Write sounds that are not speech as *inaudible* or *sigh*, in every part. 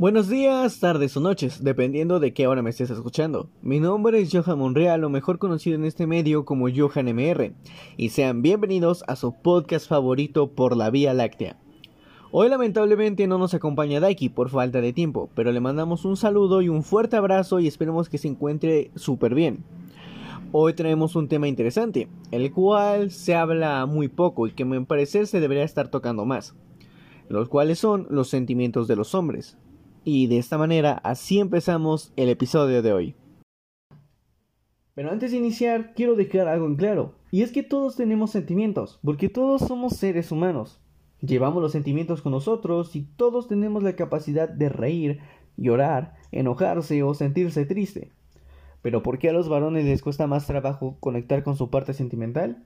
Buenos días, tardes o noches, dependiendo de qué hora me estés escuchando. Mi nombre es Johan Monreal, o mejor conocido en este medio como Johan MR, y sean bienvenidos a su podcast favorito por la Vía Láctea. Hoy lamentablemente no nos acompaña Daiki por falta de tiempo, pero le mandamos un saludo y un fuerte abrazo y esperemos que se encuentre súper bien. Hoy traemos un tema interesante, el cual se habla muy poco y que a mi parecer se debería estar tocando más, los cuales son los sentimientos de los hombres. Y de esta manera, así empezamos el episodio de hoy. Pero antes de iniciar, quiero dejar algo en claro, y es que todos tenemos sentimientos, porque todos somos seres humanos. Llevamos los sentimientos con nosotros y todos tenemos la capacidad de reír, llorar, enojarse o sentirse triste. Pero ¿por qué a los varones les cuesta más trabajo conectar con su parte sentimental?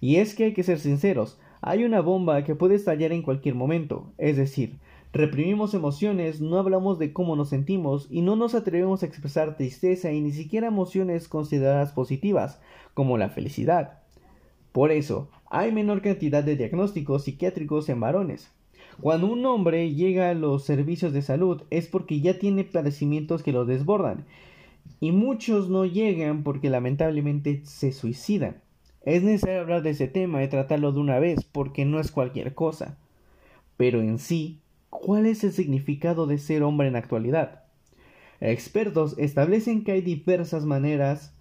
Y es que hay que ser sinceros, hay una bomba que puede estallar en cualquier momento, es decir, Reprimimos emociones, no hablamos de cómo nos sentimos y no nos atrevemos a expresar tristeza y ni siquiera emociones consideradas positivas, como la felicidad. Por eso, hay menor cantidad de diagnósticos psiquiátricos en varones. Cuando un hombre llega a los servicios de salud es porque ya tiene padecimientos que lo desbordan, y muchos no llegan porque lamentablemente se suicidan. Es necesario hablar de ese tema y tratarlo de una vez porque no es cualquier cosa. Pero en sí, ¿Cuál es el significado de ser hombre en la actualidad? Expertos establecen que hay diversas maneras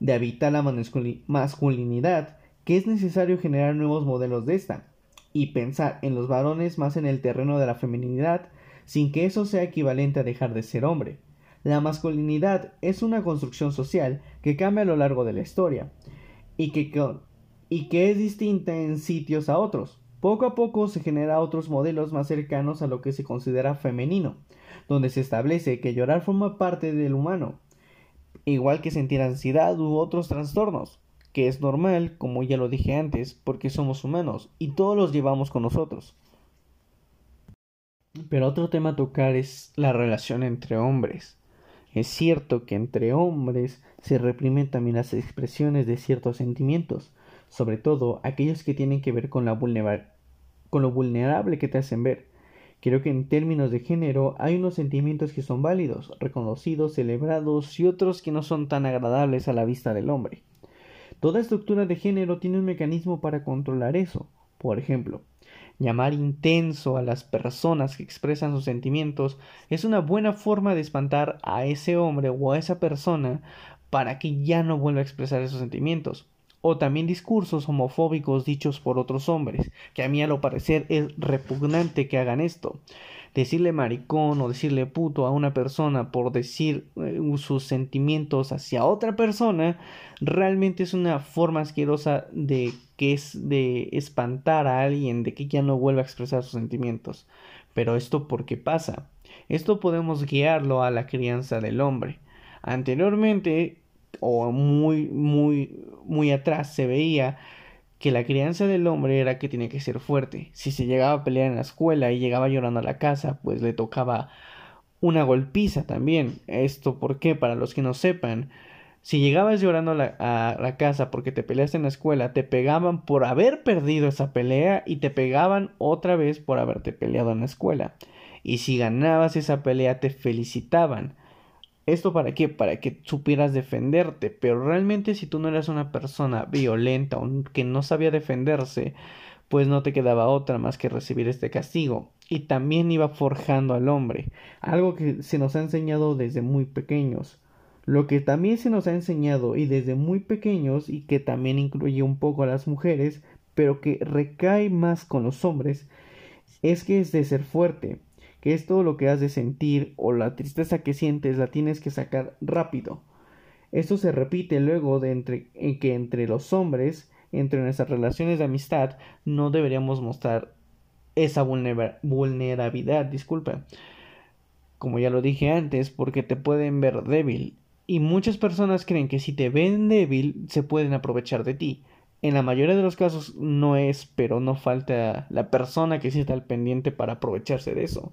de habitar la masculinidad, que es necesario generar nuevos modelos de esta, y pensar en los varones más en el terreno de la feminidad, sin que eso sea equivalente a dejar de ser hombre. La masculinidad es una construcción social que cambia a lo largo de la historia, y que, y que es distinta en sitios a otros. Poco a poco se genera otros modelos más cercanos a lo que se considera femenino, donde se establece que llorar forma parte del humano, igual que sentir ansiedad u otros trastornos, que es normal, como ya lo dije antes, porque somos humanos y todos los llevamos con nosotros. Pero otro tema a tocar es la relación entre hombres. Es cierto que entre hombres se reprimen también las expresiones de ciertos sentimientos, sobre todo aquellos que tienen que ver con, la con lo vulnerable que te hacen ver. Creo que en términos de género hay unos sentimientos que son válidos, reconocidos, celebrados y otros que no son tan agradables a la vista del hombre. Toda estructura de género tiene un mecanismo para controlar eso. Por ejemplo, llamar intenso a las personas que expresan sus sentimientos es una buena forma de espantar a ese hombre o a esa persona para que ya no vuelva a expresar esos sentimientos o también discursos homofóbicos dichos por otros hombres, que a mí a lo parecer es repugnante que hagan esto. Decirle maricón o decirle puto a una persona por decir eh, sus sentimientos hacia otra persona realmente es una forma asquerosa de que es de espantar a alguien de que ya no vuelva a expresar sus sentimientos. Pero esto por qué pasa? Esto podemos guiarlo a la crianza del hombre. Anteriormente o muy, muy, muy atrás se veía que la crianza del hombre era que tenía que ser fuerte. Si se llegaba a pelear en la escuela y llegaba llorando a la casa, pues le tocaba una golpiza también. Esto, ¿por qué? Para los que no sepan, si llegabas llorando a la, a la, casa porque te peleaste en la escuela, te pegaban por haber perdido esa pelea y te pegaban otra vez por haberte peleado en la escuela. Y si ganabas esa pelea, te felicitaban. ¿Esto para qué? Para que supieras defenderte. Pero realmente si tú no eras una persona violenta o que no sabía defenderse, pues no te quedaba otra más que recibir este castigo. Y también iba forjando al hombre, algo que se nos ha enseñado desde muy pequeños. Lo que también se nos ha enseñado y desde muy pequeños y que también incluye un poco a las mujeres, pero que recae más con los hombres, es que es de ser fuerte, que es todo lo que has de sentir o la tristeza que sientes la tienes que sacar rápido. Esto se repite luego de en que entre los hombres, entre nuestras relaciones de amistad, no deberíamos mostrar esa vulnerabilidad, disculpa. Como ya lo dije antes, porque te pueden ver débil. Y muchas personas creen que si te ven débil, se pueden aprovechar de ti. En la mayoría de los casos no es, pero no falta la persona que sí está al pendiente para aprovecharse de eso.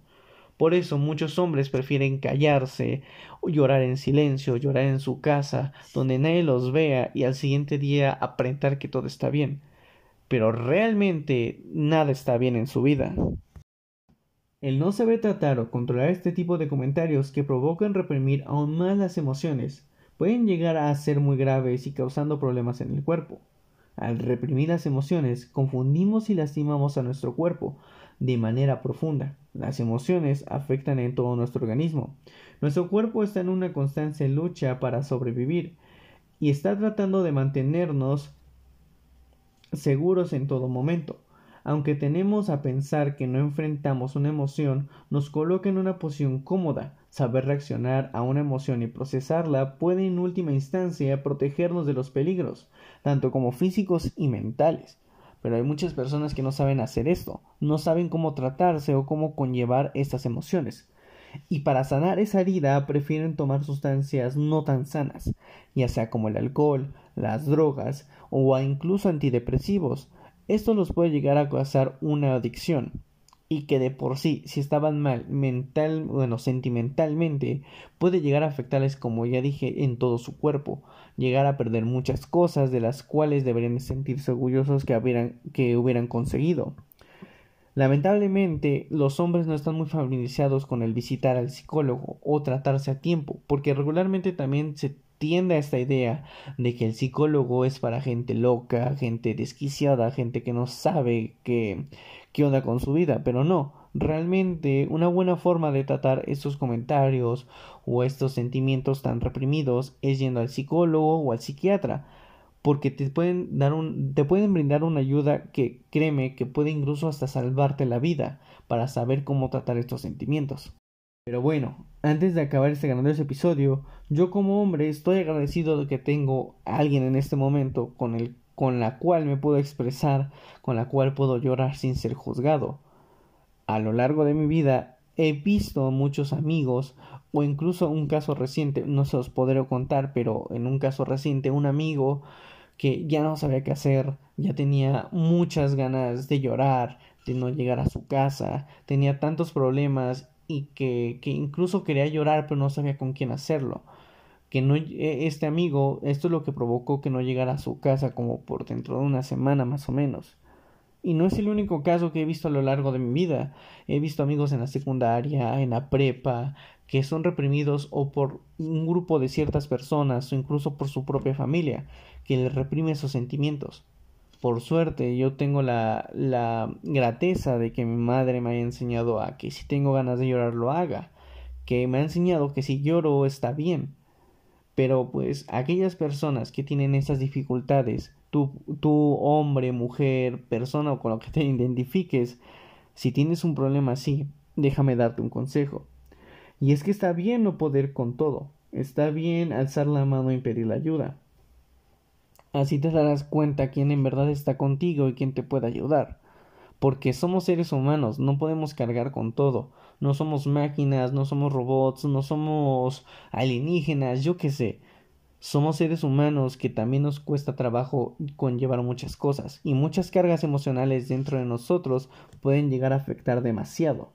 Por eso muchos hombres prefieren callarse, o llorar en silencio, llorar en su casa, donde nadie los vea y al siguiente día aparentar que todo está bien. Pero realmente nada está bien en su vida. El no saber tratar o controlar este tipo de comentarios que provocan reprimir aún más las emociones pueden llegar a ser muy graves y causando problemas en el cuerpo. Al reprimir las emociones, confundimos y lastimamos a nuestro cuerpo de manera profunda. Las emociones afectan en todo nuestro organismo. Nuestro cuerpo está en una constante lucha para sobrevivir y está tratando de mantenernos seguros en todo momento aunque tenemos a pensar que no enfrentamos una emoción, nos coloca en una posición cómoda. Saber reaccionar a una emoción y procesarla puede en última instancia protegernos de los peligros, tanto como físicos y mentales. Pero hay muchas personas que no saben hacer esto, no saben cómo tratarse o cómo conllevar estas emociones. Y para sanar esa herida prefieren tomar sustancias no tan sanas, ya sea como el alcohol, las drogas o incluso antidepresivos, esto los puede llegar a causar una adicción y que de por sí, si estaban mal mental, bueno, sentimentalmente, puede llegar a afectarles, como ya dije, en todo su cuerpo, llegar a perder muchas cosas de las cuales deberían sentirse orgullosos que hubieran, que hubieran conseguido. Lamentablemente, los hombres no están muy familiarizados con el visitar al psicólogo o tratarse a tiempo, porque regularmente también se tiende a esta idea de que el psicólogo es para gente loca, gente desquiciada, gente que no sabe qué, qué onda con su vida, pero no, realmente una buena forma de tratar estos comentarios o estos sentimientos tan reprimidos es yendo al psicólogo o al psiquiatra porque te pueden dar un te pueden brindar una ayuda que créeme que puede incluso hasta salvarte la vida para saber cómo tratar estos sentimientos. Pero bueno, antes de acabar este grandioso episodio, yo como hombre estoy agradecido de que tengo a alguien en este momento con el con la cual me puedo expresar, con la cual puedo llorar sin ser juzgado. A lo largo de mi vida he visto muchos amigos o incluso un caso reciente, no se os podré contar, pero en un caso reciente un amigo que ya no sabía qué hacer, ya tenía muchas ganas de llorar, de no llegar a su casa, tenía tantos problemas y que, que incluso quería llorar pero no sabía con quién hacerlo que no e, este amigo esto es lo que provocó que no llegara a su casa como por dentro de una semana más o menos. Y no es el único caso que he visto a lo largo de mi vida. He visto amigos en la secundaria en la prepa que son reprimidos o por un grupo de ciertas personas o incluso por su propia familia que les reprime esos sentimientos. Por suerte yo tengo la, la grateza de que mi madre me haya enseñado a que si tengo ganas de llorar lo haga, que me ha enseñado que si lloro está bien. Pero pues aquellas personas que tienen esas dificultades, tú, tú hombre, mujer, persona o con lo que te *laughs* identifiques, si tienes un problema así, déjame darte un consejo. Y es que está bien no poder con todo, está bien alzar la mano y pedir la ayuda. Así te darás cuenta quién en verdad está contigo y quién te puede ayudar. Porque somos seres humanos, no podemos cargar con todo. No somos máquinas, no somos robots, no somos alienígenas, yo qué sé. Somos seres humanos que también nos cuesta trabajo conllevar muchas cosas y muchas cargas emocionales dentro de nosotros pueden llegar a afectar demasiado.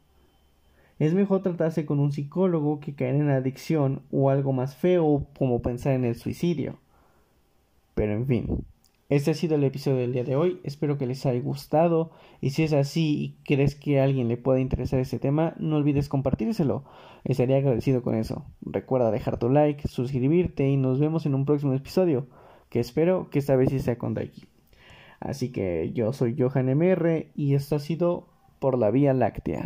Es mejor tratarse con un psicólogo que caer en adicción o algo más feo como pensar en el suicidio. Pero en fin, este ha sido el episodio del día de hoy. Espero que les haya gustado. Y si es así y crees que a alguien le pueda interesar este tema, no olvides compartírselo. Estaría agradecido con eso. Recuerda dejar tu like, suscribirte y nos vemos en un próximo episodio. Que espero que esta vez sí sea con Daiki. Así que yo soy Johan MR y esto ha sido por la Vía Láctea.